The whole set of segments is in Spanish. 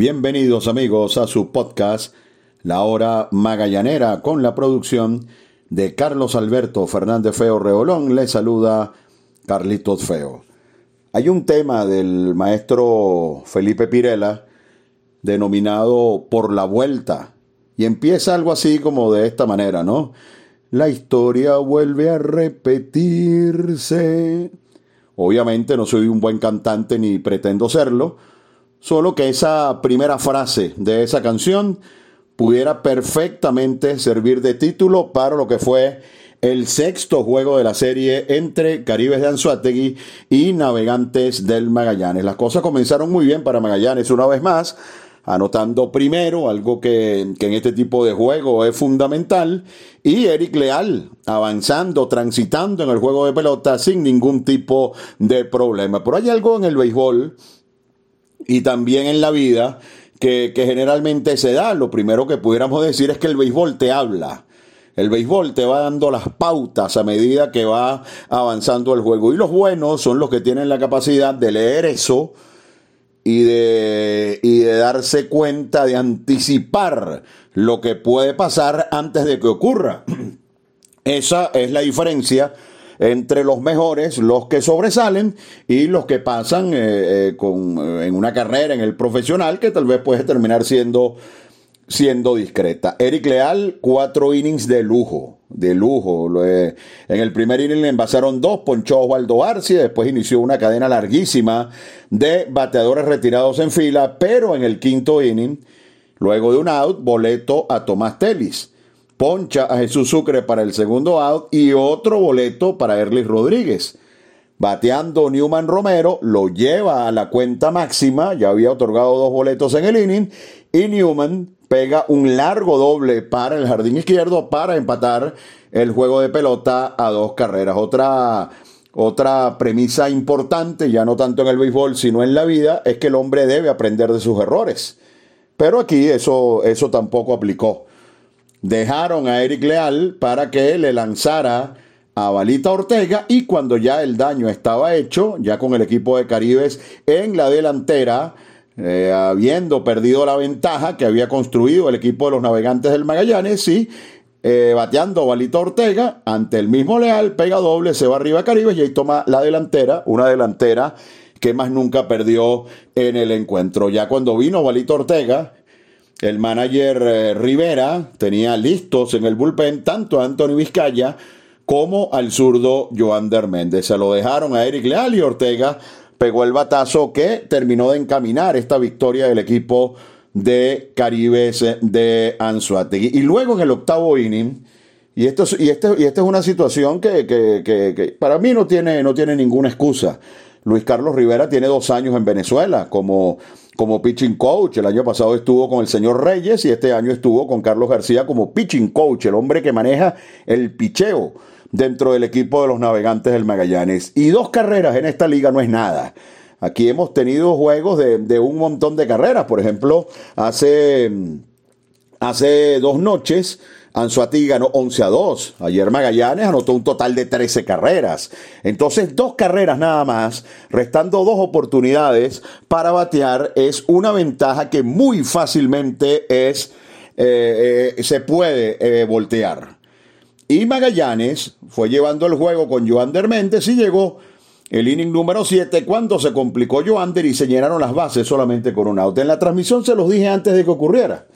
Bienvenidos amigos a su podcast La Hora Magallanera con la producción de Carlos Alberto Fernández Feo Reolón. Le saluda Carlitos Feo. Hay un tema del maestro Felipe Pirela denominado Por la Vuelta y empieza algo así como de esta manera, ¿no? La historia vuelve a repetirse. Obviamente no soy un buen cantante ni pretendo serlo, Solo que esa primera frase de esa canción pudiera perfectamente servir de título para lo que fue el sexto juego de la serie entre Caribes de Anzuategui y Navegantes del Magallanes. Las cosas comenzaron muy bien para Magallanes una vez más, anotando primero, algo que, que, en este tipo de juego es fundamental, y Eric Leal avanzando, transitando en el juego de pelota sin ningún tipo de problema. Pero hay algo en el béisbol y también en la vida que, generalmente se da. Lo primero que pudiéramos decir es que el béisbol te habla. El béisbol te va dando las pautas a medida que va avanzando el juego. Y los buenos son los que tienen la capacidad de leer eso y de, y de darse cuenta, de anticipar lo que puede pasar antes de que ocurra. Esa es la diferencia entre los mejores, los que sobresalen y los que pasan eh, eh, con, eh, en una carrera en el profesional que tal vez puede terminar siendo siendo discreta. Eric Leal, cuatro innings de lujo, de lujo. En el primer inning le envasaron dos, ponchó Osvaldo Arcia, después inició una cadena larguísima de bateadores retirados en fila, pero en el quinto inning, luego de un out, boleto a Tomás Telis poncha a Jesús Sucre para el segundo out y otro boleto para Erlis Rodríguez. Bateando Newman Romero, lo lleva a la cuenta máxima, ya había otorgado dos boletos en el inning, y Newman pega un largo doble para el jardín izquierdo para empatar el juego de pelota a dos carreras. Otra, otra premisa importante, ya no tanto en el béisbol, sino en la vida, es que el hombre debe aprender de sus errores. Pero aquí eso, eso tampoco aplicó dejaron a Eric Leal para que le lanzara a Balita Ortega y cuando ya el daño estaba hecho, ya con el equipo de Caribes en la delantera, eh, habiendo perdido la ventaja que había construido el equipo de los navegantes del Magallanes, y eh, bateando Balita Ortega ante el mismo Leal, pega doble, se va arriba a Caribes y ahí toma la delantera, una delantera que más nunca perdió en el encuentro. Ya cuando vino Balita Ortega, el manager eh, Rivera tenía listos en el bullpen tanto a Anthony Vizcaya como al zurdo Joander Méndez. Se lo dejaron a Eric Leal y Ortega pegó el batazo que terminó de encaminar esta victoria del equipo de Caribes de Anzuategui. Y luego en el octavo inning, y esto, y este, y esta es una situación que, que, que, para mí no tiene, no tiene ninguna excusa. Luis Carlos Rivera tiene dos años en Venezuela como como pitching coach. El año pasado estuvo con el señor Reyes y este año estuvo con Carlos García como pitching coach, el hombre que maneja el picheo dentro del equipo de los navegantes del Magallanes. Y dos carreras en esta liga no es nada. Aquí hemos tenido juegos de, de un montón de carreras. Por ejemplo, hace, hace dos noches Anzuati ganó 11 a 2. Ayer Magallanes anotó un total de 13 carreras. Entonces, dos carreras nada más, restando dos oportunidades para batear, es una ventaja que muy fácilmente es, eh, eh, se puede eh, voltear. Y Magallanes fue llevando el juego con Joander Méndez y llegó el inning número 7 cuando se complicó Joander y se llenaron las bases solamente con un out. En la transmisión se los dije antes de que ocurriera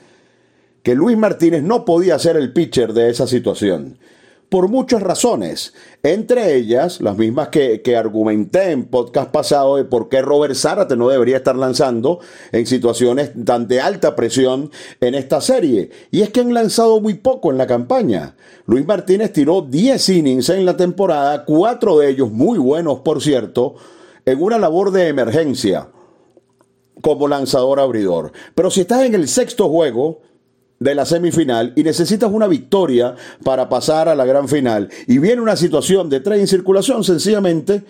que Luis Martínez no podía ser el pitcher de esa situación. Por muchas razones, entre ellas las mismas que, argumenté en podcast pasado de por qué Robert Zárate no debería estar lanzando en situaciones tan de alta presión en esta serie. Y es que han lanzado muy poco en la campaña. Luis Martínez tiró 10 innings en la temporada, cuatro de ellos muy buenos, por cierto, en una labor de emergencia como lanzador abridor. Pero si estás en el sexto juego, de la semifinal y necesitas una victoria para pasar a la gran final y viene una situación de tres en circulación, sencillamente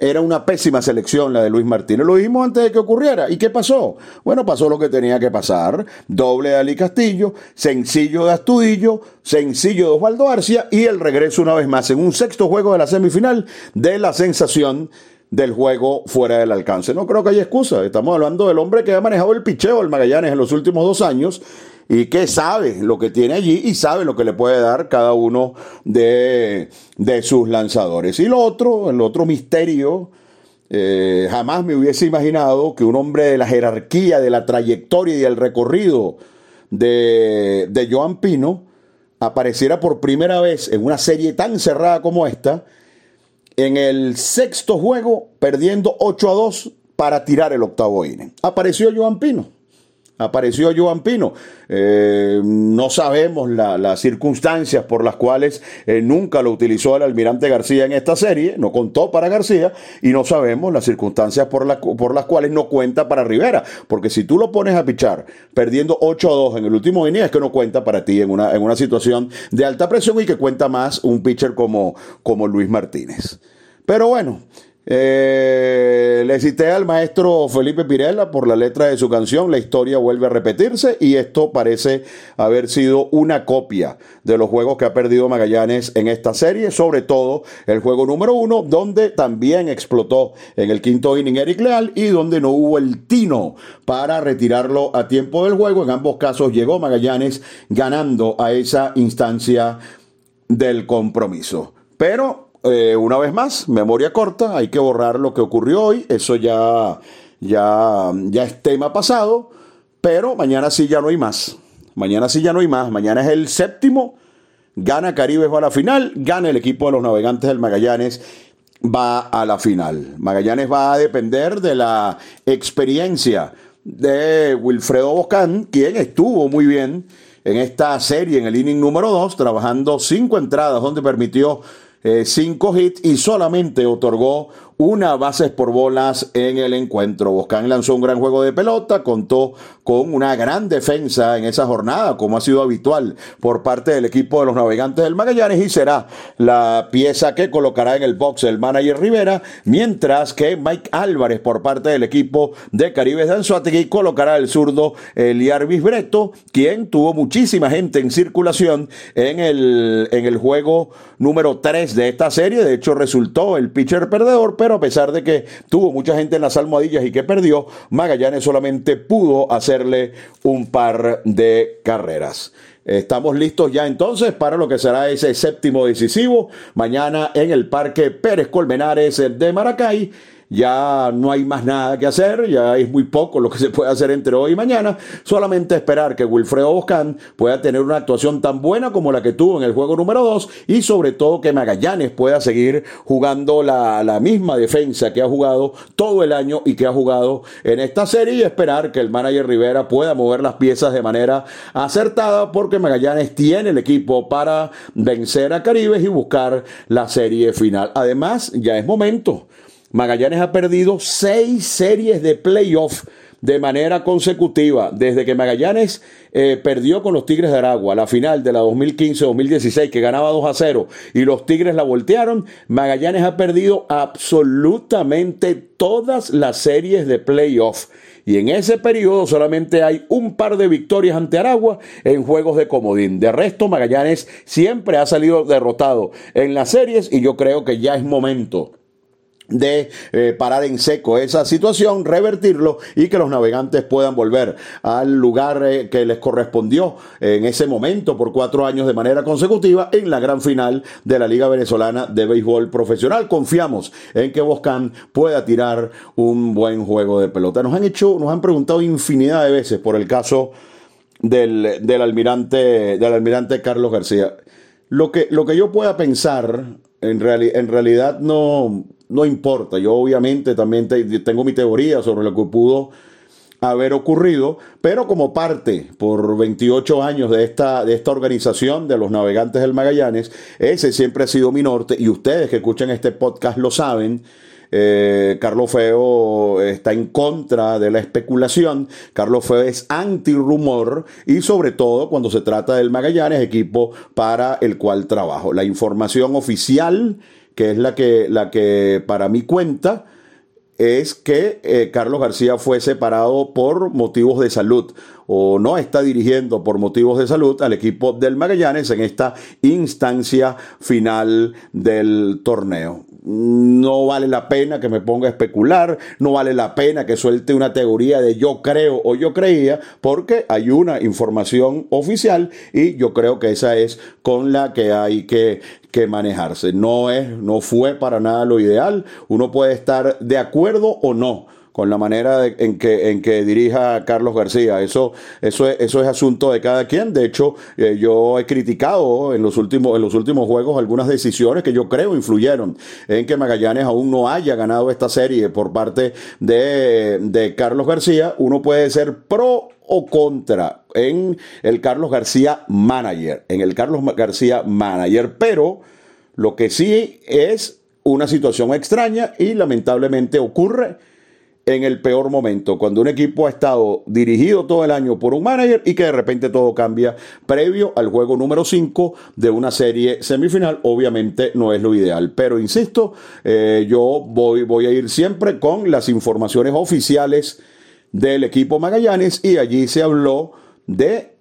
era una pésima selección la de Luis Martínez. Lo vimos antes de que ocurriera. ¿Y qué pasó? Bueno, pasó lo que tenía que pasar. Doble de Ali Castillo, sencillo de Astudillo, sencillo de Osvaldo Arcia y el regreso una vez más en un sexto juego de la semifinal de la sensación del juego fuera del alcance. No creo que haya excusa. Estamos hablando del hombre que ha manejado el picheo del Magallanes en los últimos dos años y que sabe lo que tiene allí y sabe lo que le puede dar cada uno de, sus lanzadores. Y lo otro, el otro misterio, eh, jamás me hubiese imaginado que un hombre de la jerarquía, de la trayectoria y del recorrido de, de Joan Pino apareciera por primera vez en una serie tan cerrada como esta en el sexto juego perdiendo 8 a 2 para tirar el octavo inning. Apareció Joan Pino. Apareció Joan Pino. Eh, no sabemos las circunstancias por las cuales eh, nunca lo utilizó el almirante García en esta serie, no contó para García, y no sabemos las circunstancias por, por las cuales no cuenta para Rivera. Porque si tú lo pones a pichar perdiendo 8 a 2 en el último inning, es que no cuenta para ti en una, en una situación de alta presión y que cuenta más un pitcher como, como Luis Martínez. Pero bueno, eh, le cité al maestro Felipe Pirela por la letra de su canción, la historia vuelve a repetirse y esto parece haber sido una copia de los juegos que ha perdido Magallanes en esta serie, sobre todo el juego número uno, donde también explotó en el quinto inning Eric Leal y donde no hubo el tino para retirarlo a tiempo del juego. En ambos casos llegó Magallanes ganando a esa instancia del compromiso. Pero eh, una vez más, memoria corta, hay que borrar lo que ocurrió hoy, eso ya, ya, ya es tema pasado, pero mañana sí ya no hay más. Mañana sí ya no hay más, mañana es el séptimo, gana Caribe, va a la final, gana el equipo de los navegantes del Magallanes, va a la final. Magallanes va a depender de la experiencia de Wilfredo Bocán, quien estuvo muy bien en esta serie, en el inning número 2, trabajando cinco entradas, donde permitió eh, cinco hits y solamente otorgó una bases por bolas en el encuentro. Boscán lanzó un gran juego de pelota, contó con una gran defensa en esa jornada, como ha sido habitual por parte del equipo de los navegantes del Magallanes, y será la pieza que colocará en el box el manager Rivera, mientras que Mike Álvarez por parte del equipo de Caribe de Anzuategui colocará el zurdo Eliar Bisbreto, quien tuvo muchísima gente en circulación en el, en el juego número 3 de esta serie. De hecho, resultó el pitcher perdedor, pero a pesar de que tuvo mucha gente en las almohadillas y que perdió, Magallanes solamente pudo hacerle un par de carreras. Estamos listos ya entonces para lo que será ese séptimo decisivo mañana en el Parque Pérez Colmenares de Maracay ya no hay más nada que hacer, ya es muy poco lo que se puede hacer entre hoy y mañana, solamente esperar que Wilfredo Boscán pueda tener una actuación tan buena como la que tuvo en el juego número 2 y sobre todo que Magallanes pueda seguir jugando la, la misma defensa que ha jugado todo el año y que ha jugado en esta serie y esperar que el manager Rivera pueda mover las piezas de manera acertada porque Magallanes tiene el equipo para vencer a Caribes y buscar la serie final. Además, ya es momento Magallanes ha perdido seis series de playoff de manera consecutiva. Desde que Magallanes eh, perdió con los Tigres de Aragua la final de la 2015-2016, que ganaba 2 a 0, y los Tigres la voltearon, Magallanes ha perdido absolutamente todas las series de playoff. Y en ese periodo solamente hay un par de victorias ante Aragua en juegos de comodín. De resto, Magallanes siempre ha salido derrotado en las series y yo creo que ya es momento de eh, parar en seco esa situación, revertirlo y que los navegantes puedan volver al lugar eh, que les correspondió en ese momento por cuatro años de manera consecutiva en la gran final de la Liga Venezolana de Béisbol Profesional. Confiamos en que Boscan pueda tirar un buen juego de pelota. Nos han hecho, nos han preguntado infinidad de veces por el caso del, del almirante, del almirante Carlos García. Lo que, lo que yo pueda pensar, en, en realidad no, no importa. Yo obviamente también tengo mi teoría sobre lo que pudo haber ocurrido, pero como parte por 28 años de esta, de esta organización de los navegantes del Magallanes, ese siempre ha sido mi norte y ustedes que escuchan este podcast lo saben. Eh, Carlos Feo está en contra de la especulación. Carlos Feo es anti-rumor y sobre todo cuando se trata del Magallanes, equipo para el cual trabajo. La información oficial que es la que, la que para mí cuenta, es que eh, Carlos García fue separado por motivos de salud. O no está dirigiendo por motivos de salud al equipo del Magallanes en esta instancia final del torneo. No vale la pena que me ponga a especular, no vale la pena que suelte una teoría de yo creo o yo creía, porque hay una información oficial y yo creo que esa es con la que hay que, que manejarse. No es, no fue para nada lo ideal. Uno puede estar de acuerdo o no con la manera en, que, en que dirija Carlos García. Eso, eso, es, eso es asunto de cada quien. De hecho, eh, yo he criticado en los, últimos, en los últimos juegos algunas decisiones que yo creo influyeron en que Magallanes aún no haya ganado esta serie por parte de, de Carlos García. Uno puede ser pro o contra en el Carlos García Manager, en el Carlos García Manager, pero lo que sí es una situación extraña y lamentablemente ocurre en el peor momento, cuando un equipo ha estado dirigido todo el año por un manager y que de repente todo cambia previo al juego número 5 de una serie semifinal, obviamente no es lo ideal. Pero insisto, eh, yo voy, voy a ir siempre con las informaciones oficiales del equipo Magallanes y allí se habló de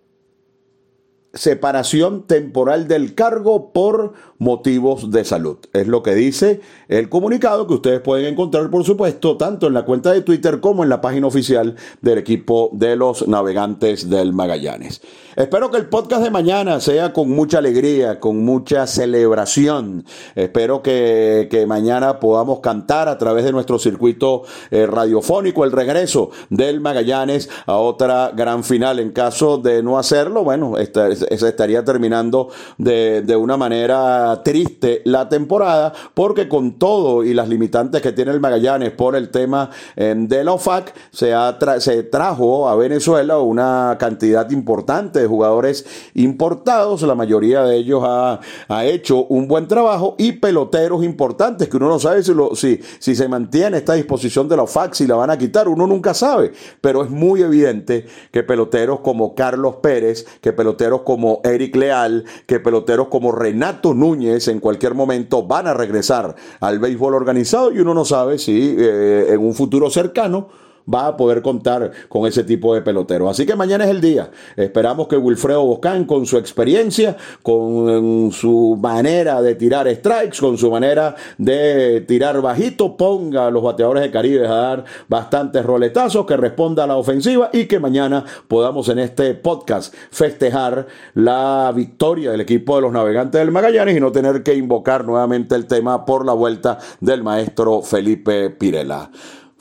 separación temporal del cargo por motivos de salud. Es lo que dice el comunicado que ustedes pueden encontrar, por supuesto, tanto en la cuenta de Twitter como en la página oficial del equipo de los navegantes del Magallanes. Espero que el podcast de mañana sea con mucha alegría, con mucha celebración. Espero que, mañana podamos cantar a través de nuestro circuito eh, radiofónico el regreso del Magallanes a otra gran final. En caso de no hacerlo, bueno, se estaría terminando de, de una manera triste la temporada, porque con todo y las limitantes que tiene el Magallanes por el tema eh, de la OFAC, se, se trajo a Venezuela una cantidad importante de jugadores importados, la mayoría de ellos ha, ha hecho un buen trabajo y peloteros importantes que uno no sabe si, si, si se mantiene esta disposición de la OFAC, si la van a quitar, uno nunca sabe, pero es muy evidente que peloteros como Carlos Pérez, que peloteros como Eric Leal, que peloteros como Renato Núñez en cualquier momento van a regresar al béisbol organizado y uno no sabe si eh, en un futuro cercano va a poder contar con ese tipo de pelotero. Así que mañana es el día. Esperamos que Wilfredo Boscán, con su experiencia, con su manera de tirar strikes, con su manera de tirar bajito, ponga a los bateadores de Caribe a dar bastantes roletazos, que responda a la ofensiva y que mañana podamos en este podcast festejar la victoria del equipo de los navegantes del Magallanes y no tener que invocar nuevamente el tema por la vuelta del maestro Felipe Pirela.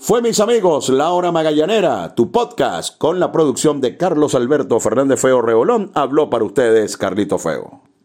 Fue, mis amigos, La Hora Magallanera, tu podcast con la producción de Carlos Alberto Fernández Feo Reolón. Habló para ustedes Carlito Feo.